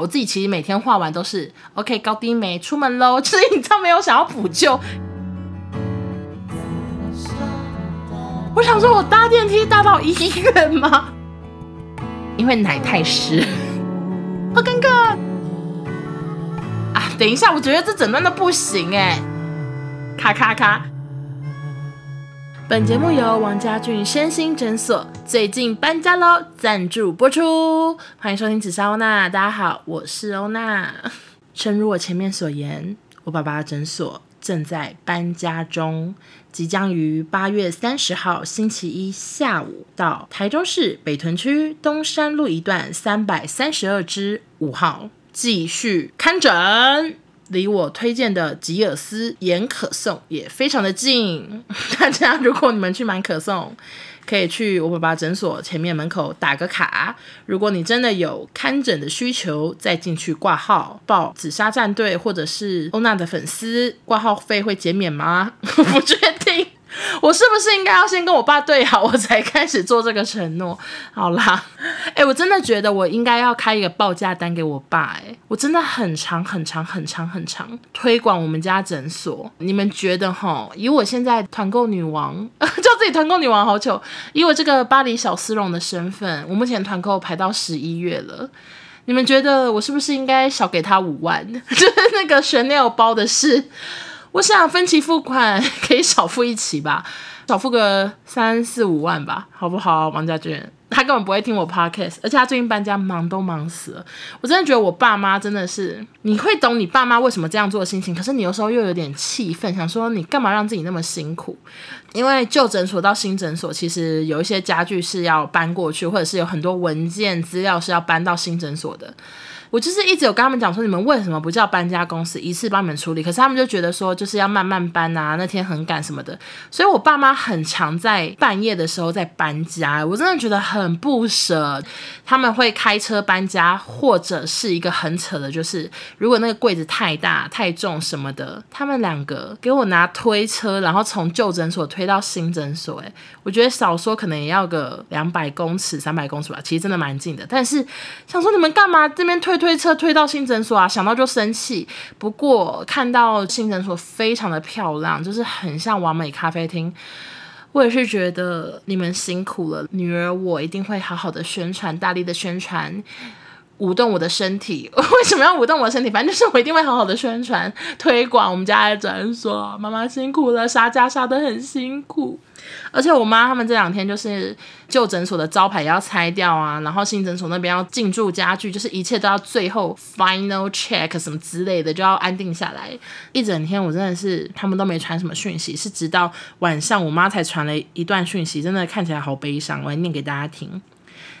我自己其实每天画完都是 OK 高低眉出门喽，所以你知道没有想要补救。我想说，我搭电梯搭到医院吗？因为奶太湿，好尴尬啊！等一下，我觉得这整段都不行哎，咔咔咔。本节目由王家俊身心诊所最近搬家喽赞助播出，欢迎收听紫砂欧娜。大家好，我是欧娜。诚如我前面所言，我爸爸的诊所正在搬家中，即将于八月三十号星期一下午到台中市北屯区东山路一段三百三十二之五号继续看诊。离我推荐的吉尔斯盐可颂也非常的近，大家如果你们去买可颂，可以去我爸爸诊所前面门口打个卡。如果你真的有看诊的需求，再进去挂号报紫砂战队或者是欧娜的粉丝，挂号费会减免吗？我不确定。我是不是应该要先跟我爸对好，我才开始做这个承诺？好啦，哎、我真的觉得我应该要开一个报价单给我爸、欸。哎，我真的很长很长很长很长推广我们家诊所。你们觉得哈？以我现在团购女王，叫自己团购女王好久。以我这个巴黎小丝绒的身份，我目前团购排到十一月了。你们觉得我是不是应该少给他五万？就是那个 Chanel 包的事。我想分期付款 可以少付一期吧，少付个三四五万吧，好不好？王家俊，他根本不会听我 podcast，而且他最近搬家忙都忙死了。我真的觉得我爸妈真的是，你会懂你爸妈为什么这样做的心情，可是你有时候又有点气愤，想说你干嘛让自己那么辛苦？因为旧诊所到新诊所，其实有一些家具是要搬过去，或者是有很多文件资料是要搬到新诊所的。我就是一直有跟他们讲说，你们为什么不叫搬家公司一次帮你们处理？可是他们就觉得说，就是要慢慢搬啊，那天很赶什么的。所以我爸妈很常在半夜的时候在搬家，我真的觉得很不舍。他们会开车搬家，或者是一个很扯的，就是如果那个柜子太大太重什么的，他们两个给我拿推车，然后从旧诊所推到新诊所。诶，我觉得少说可能也要个两百公尺、三百公尺吧，其实真的蛮近的。但是想说你们干嘛这边推？推车推到新诊所啊，想到就生气。不过看到新诊所非常的漂亮，就是很像完美咖啡厅。我也是觉得你们辛苦了，女儿我一定会好好的宣传，大力的宣传，舞动我的身体。为什么要舞动我的身体？反正就是我一定会好好的宣传推广我们家的诊所。妈妈辛苦了，杀价杀得很辛苦。而且我妈他们这两天就是旧诊所的招牌要拆掉啊，然后新诊所那边要进驻家具，就是一切都要最后 final check 什么之类的，就要安定下来。一整天我真的是他们都没传什么讯息，是直到晚上我妈才传了一段讯息，真的看起来好悲伤，我来念给大家听。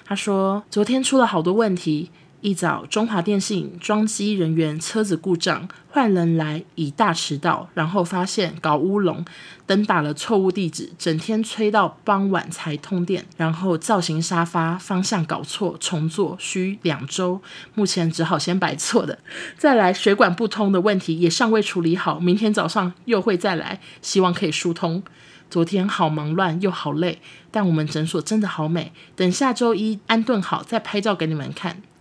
她说昨天出了好多问题。一早，中华电信装机人员车子故障，换人来已大迟到，然后发现搞乌龙，灯打了错误地址，整天催到傍晚才通电，然后造型沙发方向搞错，重做需两周，目前只好先摆错的。再来水管不通的问题也尚未处理好，明天早上又会再来，希望可以疏通。昨天好忙乱又好累，但我们诊所真的好美，等下周一安顿好再拍照给你们看。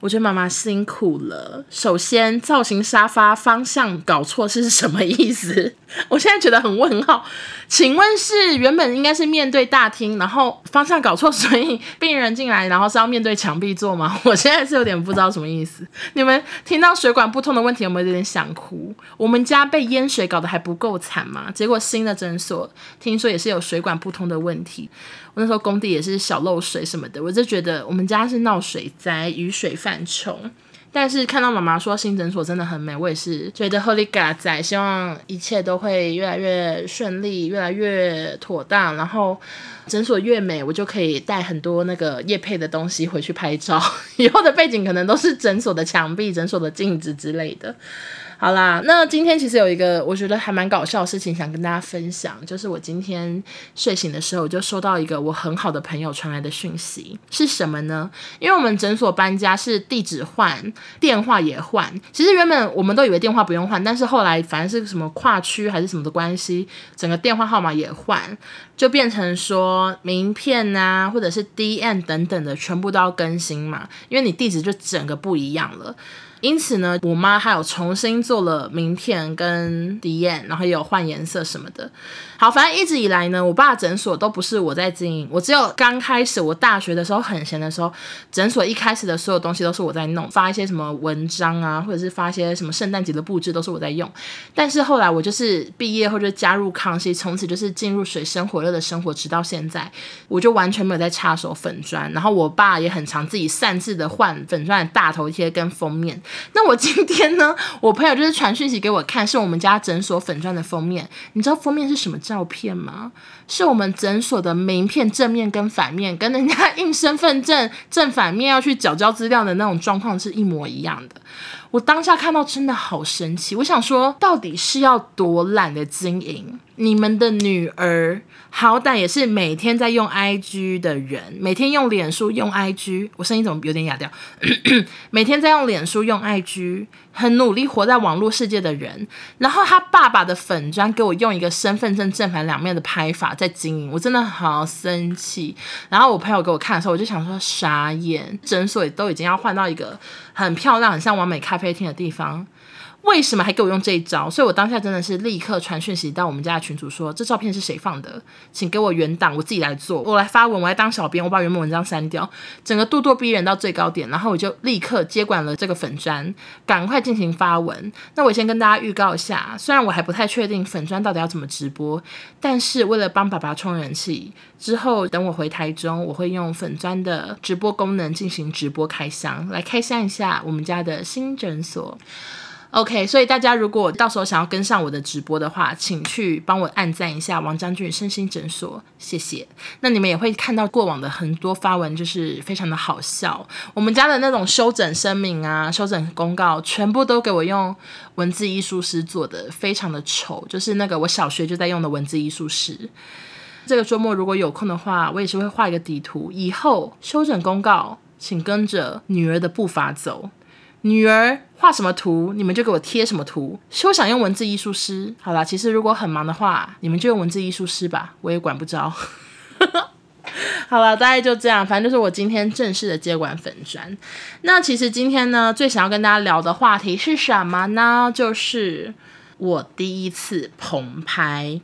我觉得妈妈辛苦了。首先，造型沙发方向搞错是什么意思？我现在觉得很问号。请问是原本应该是面对大厅，然后方向搞错，所以病人进来，然后是要面对墙壁坐吗？我现在是有点不知道什么意思。你们听到水管不通的问题，有没有有点想哭？我们家被淹水搞得还不够惨吗？结果新的诊所听说也是有水管不通的问题。我那时候工地也是小漏水什么的，我就觉得我们家是闹水灾，雨水泛冲。但是看到妈妈说新诊所真的很美，我也是觉得 Holy God 在，希望一切都会越来越顺利，越来越妥当。然后诊所越美，我就可以带很多那个叶配的东西回去拍照。以后的背景可能都是诊所的墙壁、诊所的镜子之类的。好啦，那今天其实有一个我觉得还蛮搞笑的事情想跟大家分享，就是我今天睡醒的时候，我就收到一个我很好的朋友传来的讯息，是什么呢？因为我们诊所搬家是地址换，电话也换。其实原本我们都以为电话不用换，但是后来反正是什么跨区还是什么的关系，整个电话号码也换，就变成说名片啊，或者是 DM 等等的全部都要更新嘛，因为你地址就整个不一样了。因此呢，我妈还有重新做了名片跟 DM，然后也有换颜色什么的。好，反正一直以来呢，我爸诊所都不是我在经营，我只有刚开始我大学的时候很闲的时候，诊所一开始的所有东西都是我在弄，发一些什么文章啊，或者是发一些什么圣诞节的布置都是我在用。但是后来我就是毕业后就加入康熙，从此就是进入水深火热的生活，直到现在，我就完全没有在插手粉砖。然后我爸也很常自己擅自的换粉砖的大头贴跟封面。那我今天呢，我朋友就是传讯息给我看，是我们家诊所粉钻的封面。你知道封面是什么？照片吗？是我们诊所的名片正面跟反面，跟人家 印身份证正反面要去缴交资料的那种状况是一模一样的。我当下看到真的好神奇，我想说，到底是要多懒的经营？你们的女儿好歹也是每天在用 IG 的人，每天用脸书用 IG，我声音怎么有点哑掉？每天在用脸书用 IG，很努力活在网络世界的人，然后他爸爸的粉砖给我用一个身份证正反两面的拍法在经营，我真的好生气。然后我朋友给我看的时候，我就想说傻眼，诊所都已经要换到一个很漂亮、很像完美咖啡厅的地方。为什么还给我用这一招？所以我当下真的是立刻传讯息到我们家的群主说，这照片是谁放的？请给我原档，我自己来做，我来发文，我来当小编，我把原本文章删掉，整个咄咄逼人到最高点，然后我就立刻接管了这个粉专，赶快进行发文。那我先跟大家预告一下，虽然我还不太确定粉砖到底要怎么直播，但是为了帮爸爸充人气，之后等我回台中，我会用粉砖的直播功能进行直播开箱，来开箱一下我们家的新诊所。OK，所以大家如果到时候想要跟上我的直播的话，请去帮我按赞一下王将军身心诊所，谢谢。那你们也会看到过往的很多发文，就是非常的好笑。我们家的那种修整声明啊、修整公告，全部都给我用文字艺术师做的，非常的丑，就是那个我小学就在用的文字艺术师。这个周末如果有空的话，我也是会画一个底图，以后修整公告，请跟着女儿的步伐走。女儿画什么图，你们就给我贴什么图。休想用文字艺术师。好啦，其实如果很忙的话，你们就用文字艺术师吧，我也管不着。好了，大概就这样，反正就是我今天正式的接管粉专。那其实今天呢，最想要跟大家聊的话题是什么呢？就是我第一次棚拍。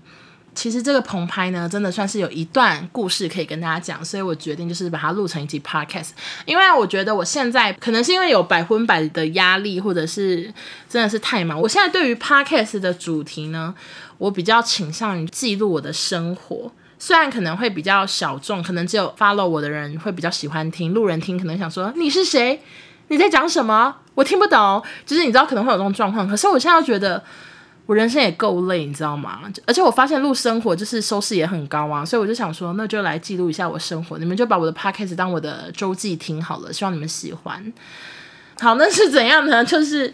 其实这个棚拍呢，真的算是有一段故事可以跟大家讲，所以我决定就是把它录成一集 podcast。因为我觉得我现在可能是因为有百分百的压力，或者是真的是太忙。我现在对于 podcast 的主题呢，我比较倾向于记录我的生活，虽然可能会比较小众，可能只有 follow 我的人会比较喜欢听，路人听可能想说你是谁？你在讲什么？我听不懂。就是你知道可能会有这种状况，可是我现在觉得。我人生也够累，你知道吗？而且我发现录生活就是收视也很高啊，所以我就想说，那就来记录一下我生活。你们就把我的 podcast 当我的周记听好了，希望你们喜欢。好，那是怎样呢？就是。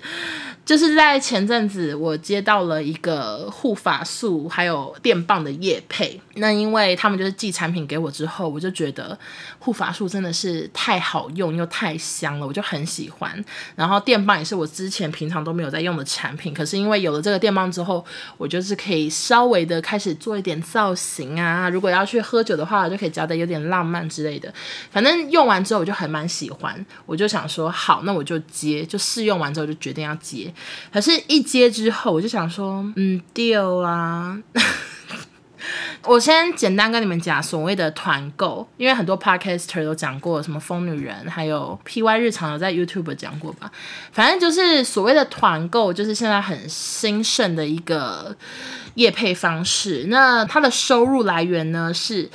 就是在前阵子，我接到了一个护发素还有电棒的业配。那因为他们就是寄产品给我之后，我就觉得护发素真的是太好用又太香了，我就很喜欢。然后电棒也是我之前平常都没有在用的产品，可是因为有了这个电棒之后，我就是可以稍微的开始做一点造型啊。如果要去喝酒的话，就可以加的有点浪漫之类的。反正用完之后我就还蛮喜欢，我就想说好，那我就接，就试用完之后就决定要接。可是，一接之后，我就想说，嗯，丢啊！我先简单跟你们讲所谓的团购，因为很多 podcaster 都讲过，什么疯女人，还有 PY 日常有在 YouTube 讲过吧。反正就是所谓的团购，就是现在很兴盛的一个业配方式。那它的收入来源呢，是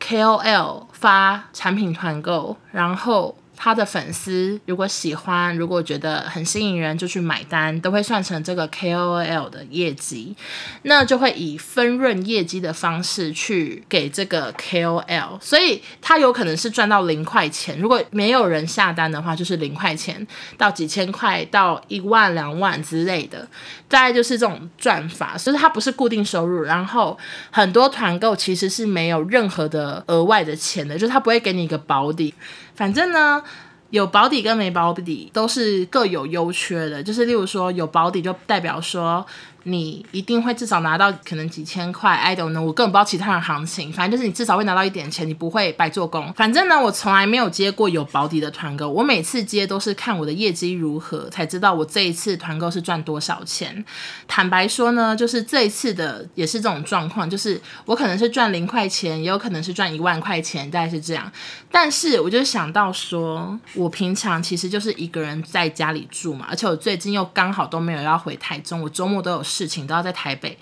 KOL 发产品团购，然后。他的粉丝如果喜欢，如果觉得很吸引人，就去买单，都会算成这个 KOL 的业绩，那就会以分润业绩的方式去给这个 KOL，所以他有可能是赚到零块钱，如果没有人下单的话，就是零块钱到几千块到一万两万之类的，大概就是这种赚法，所以它不是固定收入，然后很多团购其实是没有任何的额外的钱的，就是他不会给你一个保底。反正呢，有保底跟没保底都是各有优缺的。就是例如说，有保底就代表说。你一定会至少拿到可能几千块，I don't know，我根本不知道其他的行情，反正就是你至少会拿到一点钱，你不会白做工。反正呢，我从来没有接过有保底的团购，我每次接都是看我的业绩如何才知道我这一次团购是赚多少钱。坦白说呢，就是这一次的也是这种状况，就是我可能是赚零块钱，也有可能是赚一万块钱，大概是这样。但是我就想到说，我平常其实就是一个人在家里住嘛，而且我最近又刚好都没有要回台中，我周末都有。事情都要在台北，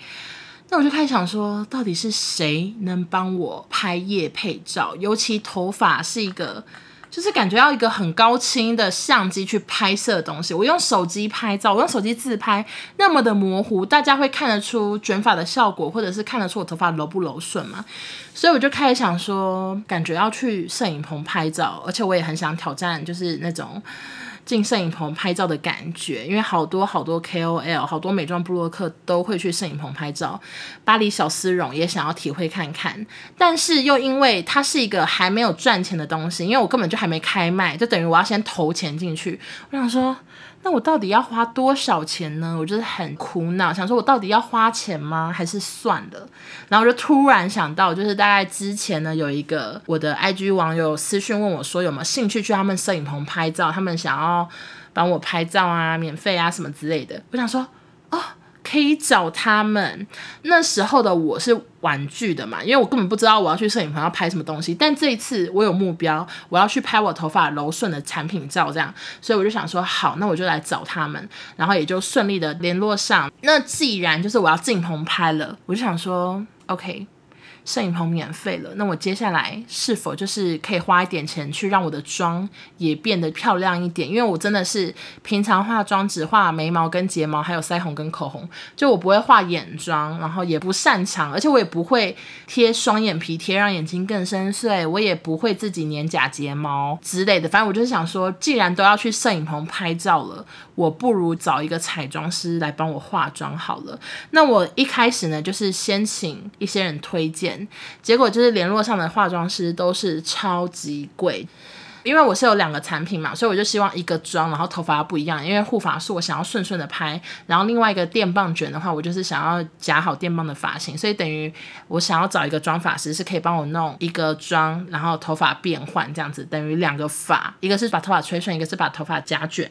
那我就开始想说，到底是谁能帮我拍夜配照？尤其头发是一个，就是感觉要一个很高清的相机去拍摄的东西。我用手机拍照，我用手机自拍，那么的模糊，大家会看得出卷发的效果，或者是看得出我头发柔不柔顺吗？所以我就开始想说，感觉要去摄影棚拍照，而且我也很想挑战，就是那种。进摄影棚拍照的感觉，因为好多好多 KOL，好多美妆布洛克都会去摄影棚拍照。巴黎小丝绒也想要体会看看，但是又因为它是一个还没有赚钱的东西，因为我根本就还没开卖，就等于我要先投钱进去。我想说。那我到底要花多少钱呢？我就是很苦恼，想说我到底要花钱吗？还是算了？然后我就突然想到，就是大概之前呢，有一个我的 IG 网友私讯问我说，有没有兴趣去他们摄影棚拍照？他们想要帮我拍照啊，免费啊什么之类的。我想说，哦。可以找他们。那时候的我是玩具的嘛，因为我根本不知道我要去摄影棚要拍什么东西。但这一次我有目标，我要去拍我头发柔顺的产品照，这样，所以我就想说，好，那我就来找他们，然后也就顺利的联络上。那既然就是我要进棚拍了，我就想说，OK。摄影棚免费了，那我接下来是否就是可以花一点钱去让我的妆也变得漂亮一点？因为我真的是平常化妆只画眉毛跟睫毛，还有腮红跟口红，就我不会画眼妆，然后也不擅长，而且我也不会贴双眼皮贴让眼睛更深邃，我也不会自己粘假睫毛之类的。反正我就是想说，既然都要去摄影棚拍照了，我不如找一个彩妆师来帮我化妆好了。那我一开始呢，就是先请一些人推荐。结果就是联络上的化妆师都是超级贵。因为我是有两个产品嘛，所以我就希望一个妆，然后头发不一样。因为护发素我想要顺顺的拍，然后另外一个电棒卷的话，我就是想要夹好电棒的发型。所以等于我想要找一个妆发师，是可以帮我弄一个妆，然后头发变换这样子，等于两个发，一个是把头发吹顺，一个是把头发夹卷。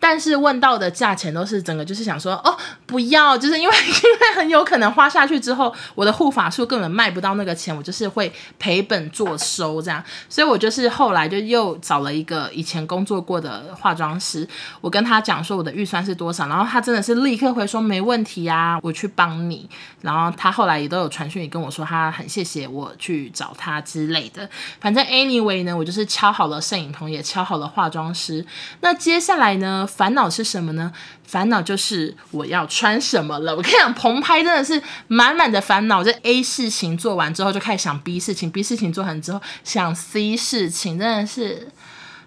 但是问到的价钱都是整个就是想说哦，不要，就是因为因为很有可能花下去之后，我的护发素根本卖不到那个钱，我就是会赔本做收这样。所以我就是后来就又。找了一个以前工作过的化妆师，我跟他讲说我的预算是多少，然后他真的是立刻回说没问题啊，我去帮你。然后他后来也都有传讯，也跟我说他很谢谢我去找他之类的。反正 anyway 呢，我就是敲好了摄影棚，也敲好了化妆师。那接下来呢，烦恼是什么呢？烦恼就是我要穿什么了。我跟你讲，棚拍真的是满满的烦恼。这 A 事情做完之后，就开始想 B 事情；B 事情做完之后，想 C 事情，真的是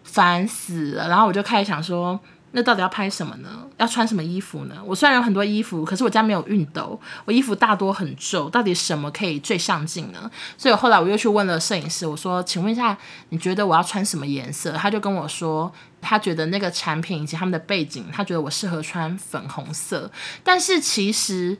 烦死了。然后我就开始想说。那到底要拍什么呢？要穿什么衣服呢？我虽然有很多衣服，可是我家没有熨斗，我衣服大多很皱，到底什么可以最上镜呢？所以后来我又去问了摄影师，我说：“请问一下，你觉得我要穿什么颜色？”他就跟我说，他觉得那个产品以及他们的背景，他觉得我适合穿粉红色。但是其实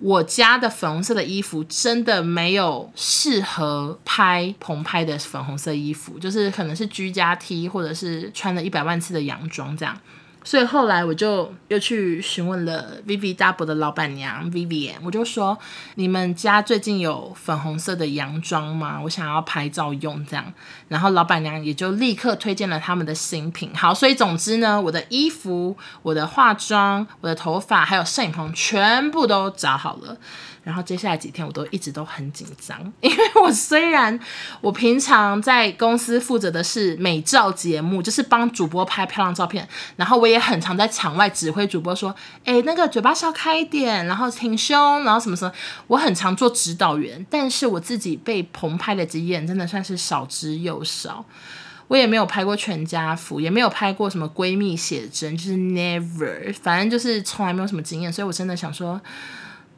我家的粉红色的衣服真的没有适合拍棚拍的粉红色衣服，就是可能是居家 T 或者是穿了一百万次的洋装这样。所以后来我就又去询问了 Vivi Double 的老板娘 Vivian，我就说，你们家最近有粉红色的洋装吗？我想要拍照用这样。然后老板娘也就立刻推荐了他们的新品。好，所以总之呢，我的衣服、我的化妆、我的头发还有摄影棚全部都找好了。然后接下来几天我都一直都很紧张，因为我虽然我平常在公司负责的是美照节目，就是帮主播拍漂亮照片，然后我也很常在场外指挥主播说，哎，那个嘴巴笑开一点，然后挺胸，然后什么什么，我很常做指导员，但是我自己被棚拍的经验真的算是少之又少。我也没有拍过全家福，也没有拍过什么闺蜜写真，就是 never，反正就是从来没有什么经验，所以我真的想说，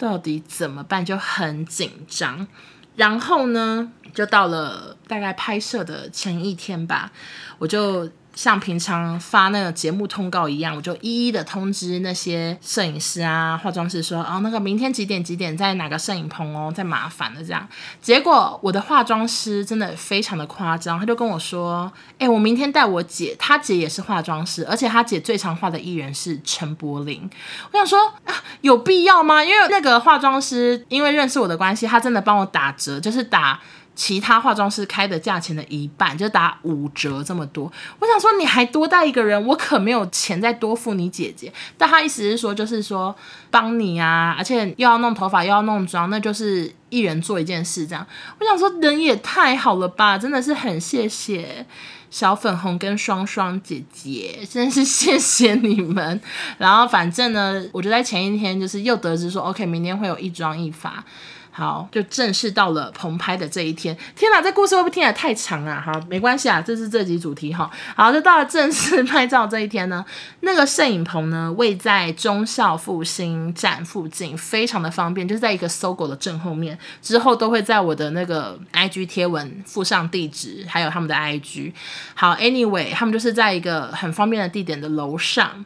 到底怎么办，就很紧张。然后呢，就到了大概拍摄的前一天吧，我就。像平常发那个节目通告一样，我就一一的通知那些摄影师啊、化妆师说，哦，那个明天几点几点在哪个摄影棚哦，在麻烦了这样。结果我的化妆师真的非常的夸张，他就跟我说，哎，我明天带我姐，她姐也是化妆师，而且她姐最常画的艺人是陈柏霖。我想说，啊，有必要吗？因为那个化妆师因为认识我的关系，他真的帮我打折，就是打。其他化妆师开的价钱的一半，就打五折这么多。我想说，你还多带一个人，我可没有钱再多付你姐姐。但他意思是说，就是说帮你啊，而且又要弄头发又要弄妆，那就是一人做一件事这样。我想说，人也太好了吧，真的是很谢谢小粉红跟双双姐姐，真是谢谢你们。然后反正呢，我就在前一天就是又得知说，OK，明天会有一妆一发。好，就正式到了棚拍的这一天。天哪，这故事会不会听起来太长啊？好，没关系啊，这是这集主题哈。好，就到了正式拍照这一天呢，那个摄影棚呢，位在忠孝复兴站附近，非常的方便，就是在一个搜狗的正后面。之后都会在我的那个 IG 贴文附上地址，还有他们的 IG。好，Anyway，他们就是在一个很方便的地点的楼上。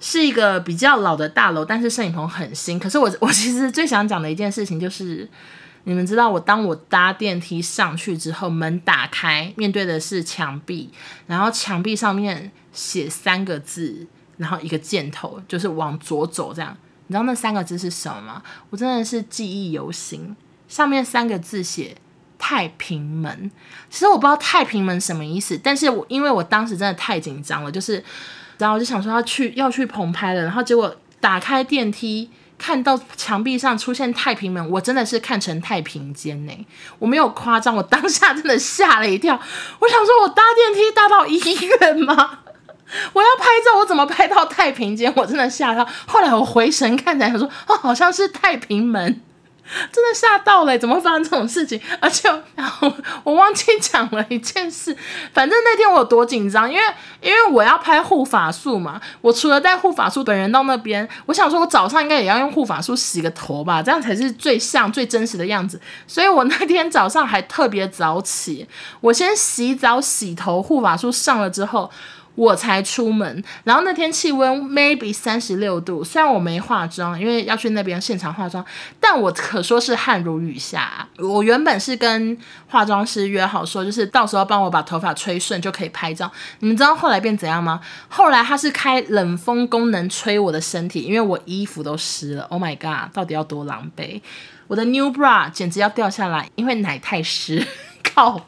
是一个比较老的大楼，但是摄影棚很新。可是我 我其实最想讲的一件事情就是，你们知道我当我搭电梯上去之后，门打开，面对的是墙壁，然后墙壁上面写三个字，然后一个箭头，就是往左走这样。你知道那三个字是什么吗？我真的是记忆犹新。上面三个字写太平门。其实我不知道太平门什么意思，但是我因为我当时真的太紧张了，就是。然后我就想说要去要去棚拍了，然后结果打开电梯，看到墙壁上出现太平门，我真的是看成太平间呢，我没有夸张，我当下真的吓了一跳。我想说，我搭电梯搭到医院吗？我要拍照，我怎么拍到太平间？我真的吓到。后来我回神看起来，他说哦，好像是太平门。真的吓到了，怎么会发生这种事情？而且，然后我忘记讲了一件事。反正那天我有多紧张，因为因为我要拍护发素嘛。我除了带护发素本人到那边，我想说，我早上应该也要用护发素洗个头吧，这样才是最像、最真实的样子。所以我那天早上还特别早起，我先洗澡、洗头，护发素上了之后。我才出门，然后那天气温 maybe 三十六度，虽然我没化妆，因为要去那边现场化妆，但我可说是汗如雨下。我原本是跟化妆师约好说，就是到时候帮我把头发吹顺就可以拍照。你们知道后来变怎样吗？后来他是开冷风功能吹我的身体，因为我衣服都湿了。Oh my god，到底要多狼狈？我的 new bra 简直要掉下来，因为奶太湿。靠！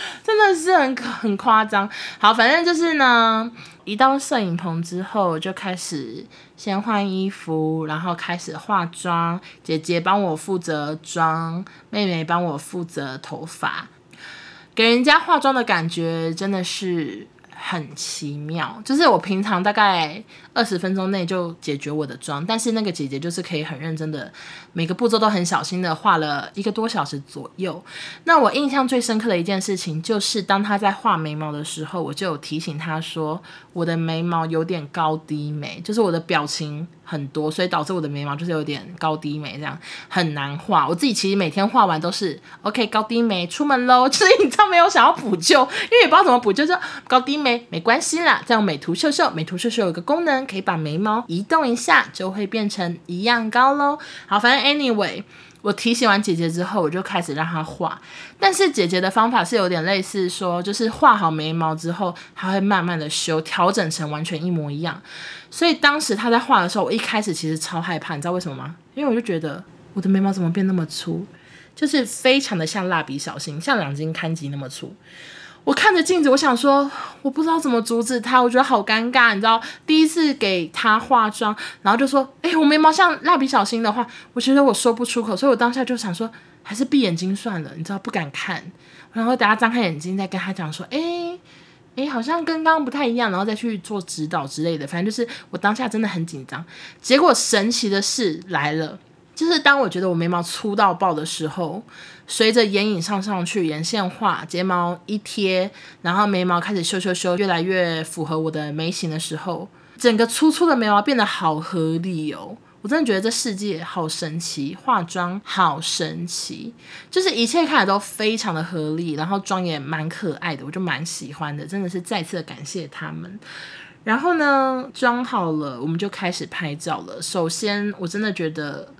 真的是很很夸张。好，反正就是呢，一到摄影棚之后就开始先换衣服，然后开始化妆。姐姐帮我负责妆，妹妹帮我负责头发。给人家化妆的感觉真的是。很奇妙，就是我平常大概二十分钟内就解决我的妆，但是那个姐姐就是可以很认真的，每个步骤都很小心的画了一个多小时左右。那我印象最深刻的一件事情，就是当她在画眉毛的时候，我就有提醒她说，我的眉毛有点高低眉，就是我的表情。很多，所以导致我的眉毛就是有点高低眉，这样很难画。我自己其实每天画完都是 OK 高低眉，出门喽。所以 你知道没有想要补救，因为也不知道怎么补救，就高低眉没关系啦。再用美图秀秀，美图秀秀有个功能，可以把眉毛移动一下，就会变成一样高喽。好，反正 anyway。我提醒完姐姐之后，我就开始让她画。但是姐姐的方法是有点类似说，就是画好眉毛之后，她会慢慢的修，调整成完全一模一样。所以当时她在画的时候，我一开始其实超害怕，你知道为什么吗？因为我就觉得我的眉毛怎么变那么粗，就是非常的像蜡笔小新，像两斤看吉那么粗。我看着镜子，我想说，我不知道怎么阻止他，我觉得好尴尬，你知道，第一次给他化妆，然后就说，哎、我眉毛像蜡笔小新的话，我觉得我说不出口，所以我当下就想说，还是闭眼睛算了，你知道，不敢看，然后等下张开眼睛再跟他讲说，哎、欸，哎、好像跟刚刚不太一样，然后再去做指导之类的，反正就是我当下真的很紧张，结果神奇的事来了。就是当我觉得我眉毛粗到爆的时候，随着眼影上上去，眼线画，睫毛一贴，然后眉毛开始修修修，越来越符合我的眉形的时候，整个粗粗的眉毛变得好合理哦！我真的觉得这世界好神奇，化妆好神奇，就是一切看起来都非常的合理，然后妆也蛮可爱的，我就蛮喜欢的，真的是再次的感谢他们。然后呢，妆好了，我们就开始拍照了。首先，我真的觉得。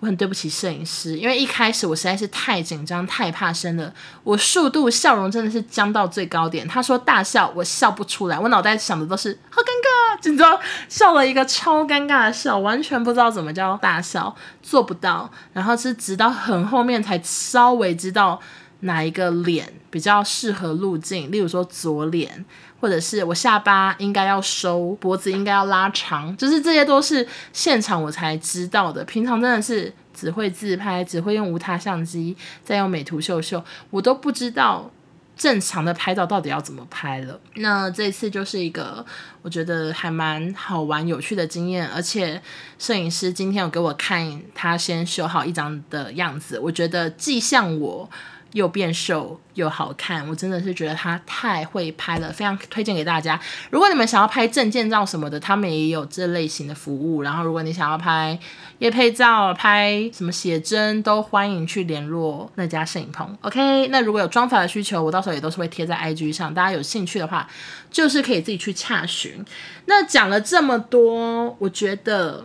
我很对不起摄影师，因为一开始我实在是太紧张、太怕生了。我速度、笑容真的是僵到最高点。他说大笑，我笑不出来，我脑袋想的都是好尴尬，紧张，笑了一个超尴尬的笑，完全不知道怎么叫大笑，做不到。然后是直到很后面才稍微知道哪一个脸比较适合路径，例如说左脸。或者是我下巴应该要收，脖子应该要拉长，就是这些都是现场我才知道的。平常真的是只会自拍，只会用无他相机，再用美图秀秀，我都不知道正常的拍照到底要怎么拍了。那这次就是一个我觉得还蛮好玩、有趣的经验，而且摄影师今天有给我看他先修好一张的样子，我觉得既像我。又变瘦又好看，我真的是觉得他太会拍了，非常推荐给大家。如果你们想要拍证件照什么的，他们也有这类型的服务。然后，如果你想要拍夜配照、拍什么写真，都欢迎去联络那家摄影棚。OK，那如果有妆发的需求，我到时候也都是会贴在 IG 上，大家有兴趣的话，就是可以自己去洽询。那讲了这么多，我觉得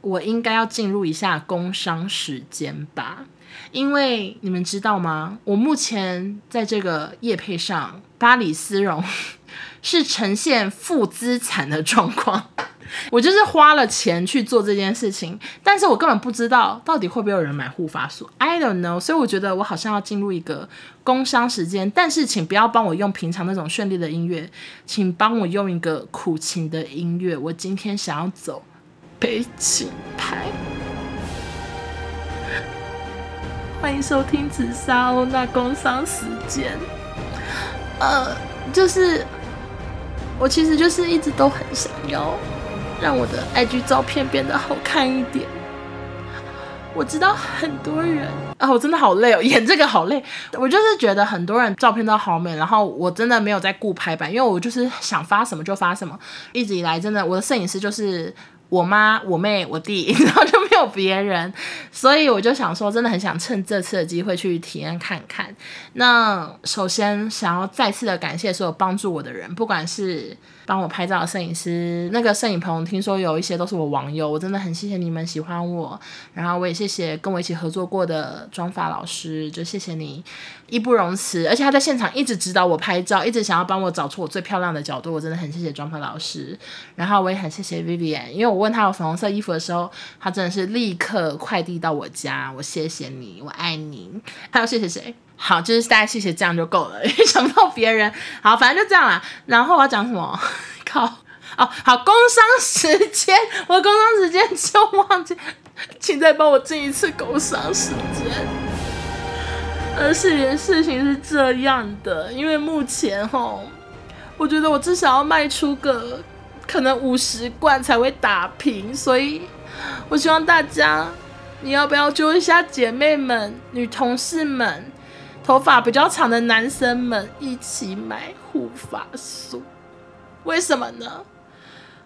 我应该要进入一下工商时间吧。因为你们知道吗？我目前在这个业配上，巴黎丝绒 是呈现负资产的状况。我就是花了钱去做这件事情，但是我根本不知道到底会不会有人买护发素。I don't know。所以我觉得我好像要进入一个工伤时间，但是请不要帮我用平常那种绚丽的音乐，请帮我用一个苦情的音乐。我今天想要走悲情牌。欢迎收听紫砂欧娜工商时间。呃，就是我其实就是一直都很想要让我的 IG 照片变得好看一点。我知道很多人啊，我真的好累哦，演这个好累。我就是觉得很多人照片都好美，然后我真的没有在顾排版，因为我就是想发什么就发什么。一直以来，真的我的摄影师就是。我妈、我妹、我弟，然后就没有别人，所以我就想说，真的很想趁这次的机会去体验看看。那首先想要再次的感谢所有帮助我的人，不管是帮我拍照的摄影师，那个摄影棚听说有一些都是我网友，我真的很谢谢你们喜欢我。然后我也谢谢跟我一起合作过的妆发老师，就谢谢你。义不容辞，而且他在现场一直指导我拍照，一直想要帮我找出我最漂亮的角度，我真的很谢谢妆发老师。然后我也很谢谢 Vivian，因为我问他有粉红色衣服的时候，他真的是立刻快递到我家。我谢谢你，我爱你。还有谢谢谁？好，就是大家谢谢这样就够了，想不到别人。好，反正就这样啦。然后我要讲什么？靠！哦，好，工商时间，我的工商时间就忘记，请再帮我进一次工商时间。而是件事情是这样的，因为目前哈，我觉得我至少要卖出个可能五十罐才会打平，所以我希望大家，你要不要揪一下姐妹们、女同事们、头发比较长的男生们一起买护发素？为什么呢？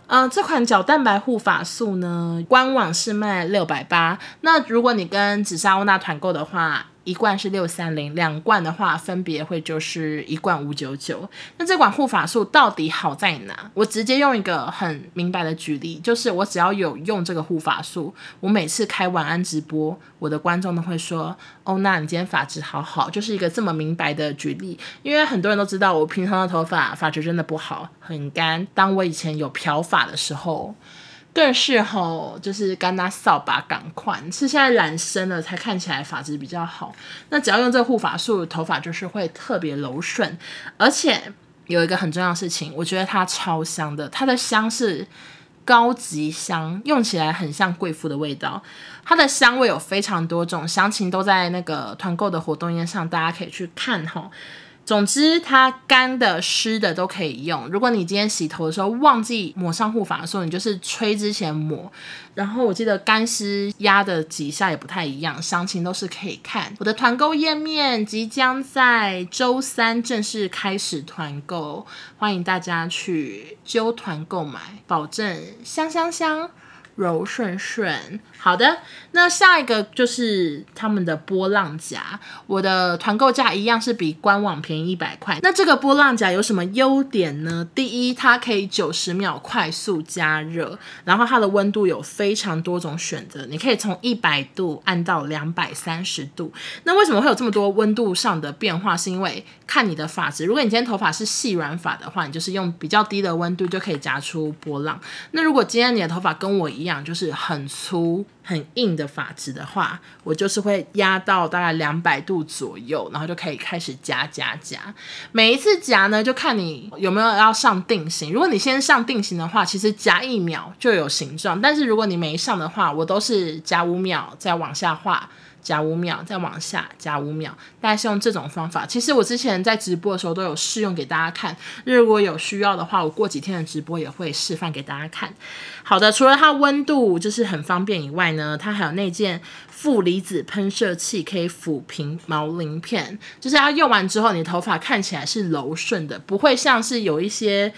嗯、这款角蛋白护发素呢，官网是卖六百八，那如果你跟紫砂欧娜团购的话。一罐是六三零，两罐的话分别会就是一罐五九九。那这款护发素到底好在哪？我直接用一个很明白的举例，就是我只要有用这个护发素，我每次开晚安直播，我的观众都会说：“欧娜，你今天发质好好。”就是一个这么明白的举例，因为很多人都知道我平常的头发发质真的不好，很干。当我以前有漂发的时候。更是吼，就是干那扫把赶快，是现在染深了才看起来发质比较好。那只要用这个护发素，头发就是会特别柔顺，而且有一个很重要的事情，我觉得它超香的，它的香是高级香，用起来很像贵妇的味道。它的香味有非常多种，详情都在那个团购的活动页上，大家可以去看吼。总之，它干的、湿的都可以用。如果你今天洗头的时候忘记抹上护发的时候，你就是吹之前抹。然后我记得干湿压的几下也不太一样，详情都是可以看。我的团购页面即将在周三正式开始团购，欢迎大家去揪团购买，保证香香香。柔顺顺，好的，那下一个就是他们的波浪夹，我的团购价一样是比官网便宜一百块。那这个波浪夹有什么优点呢？第一，它可以九十秒快速加热，然后它的温度有非常多种选择，你可以从一百度按到两百三十度。那为什么会有这么多温度上的变化？是因为看你的发质，如果你今天头发是细软发的话，你就是用比较低的温度就可以夹出波浪。那如果今天你的头发跟我一样，就是很粗很硬的发质的话，我就是会压到大概两百度左右，然后就可以开始夹夹夹。每一次夹呢，就看你有没有要上定型。如果你先上定型的话，其实夹一秒就有形状。但是如果你没上的话，我都是夹五秒再往下画。加五秒，再往下加五秒，大概是用这种方法。其实我之前在直播的时候都有试用给大家看，如果有需要的话，我过几天的直播也会示范给大家看。好的，除了它温度就是很方便以外呢，它还有那件负离子喷射器，可以抚平毛鳞片，就是它用完之后，你头发看起来是柔顺的，不会像是有一些。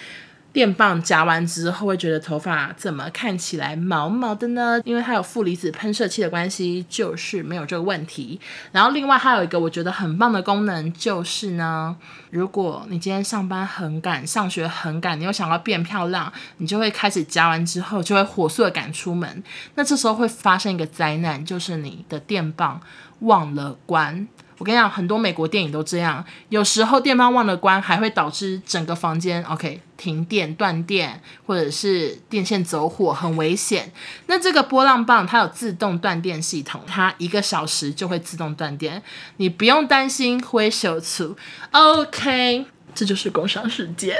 电棒夹完之后会觉得头发怎么看起来毛毛的呢？因为它有负离子喷射器的关系，就是没有这个问题。然后另外还有一个我觉得很棒的功能，就是呢，如果你今天上班很赶，上学很赶，你又想要变漂亮，你就会开始夹完之后就会火速的赶出门。那这时候会发生一个灾难，就是你的电棒忘了关。我跟你讲，很多美国电影都这样。有时候电棒忘了关，还会导致整个房间 OK 停电、断电，或者是电线走火，很危险。那这个波浪棒它有自动断电系统，它一个小时就会自动断电，你不用担心会修出。OK，这就是工伤时间，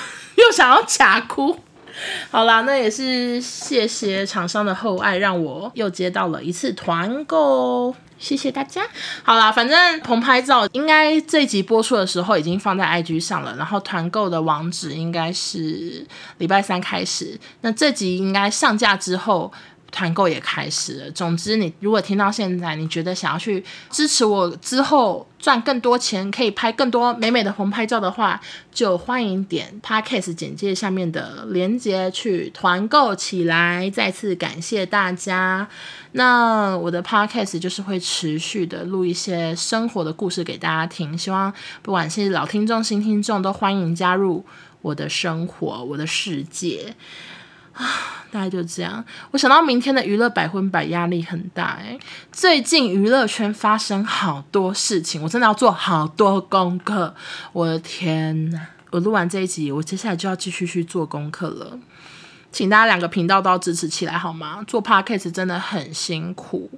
又想要假哭。好啦，那也是谢谢厂商的厚爱，让我又接到了一次团购。谢谢大家。好啦，反正棚拍照应该这集播出的时候已经放在 IG 上了，然后团购的网址应该是礼拜三开始。那这集应该上架之后。团购也开始了。总之，你如果听到现在，你觉得想要去支持我之后赚更多钱，可以拍更多美美的棚拍照的话，就欢迎点 Podcast 简介下面的链接去团购起来。再次感谢大家。那我的 Podcast 就是会持续的录一些生活的故事给大家听，希望不管是老听众、新听众，都欢迎加入我的生活、我的世界。啊，大概就这样。我想到明天的娱乐百分百压力很大诶，最近娱乐圈发生好多事情，我真的要做好多功课。我的天呐，我录完这一集，我接下来就要继续去做功课了。请大家两个频道都要支持起来好吗？做 Podcast 真的很辛苦，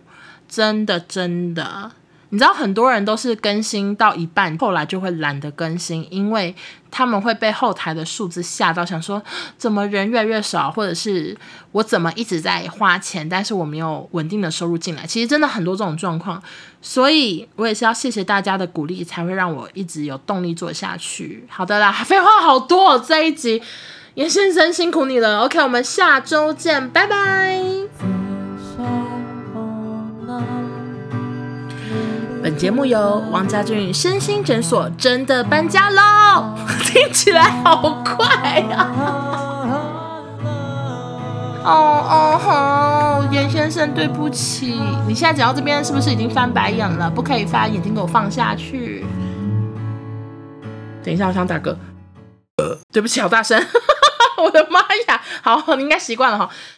真的真的。你知道很多人都是更新到一半，后来就会懒得更新，因为他们会被后台的数字吓到，想说怎么人越来越少，或者是我怎么一直在花钱，但是我没有稳定的收入进来。其实真的很多这种状况，所以我也是要谢谢大家的鼓励，才会让我一直有动力做下去。好的啦，废话好多哦，这一集严先生辛苦你了。OK，我们下周见，拜拜。本节目由王家俊身心诊所真的搬家喽，听起来好快呀！哦哦吼，严先生，对不起，你现在讲到这边是不是已经翻白眼了？不可以翻，眼睛给我放下去。等一下，我想打嗝。呃，对不起，好大声，我的妈呀！好，你应该习惯了哈。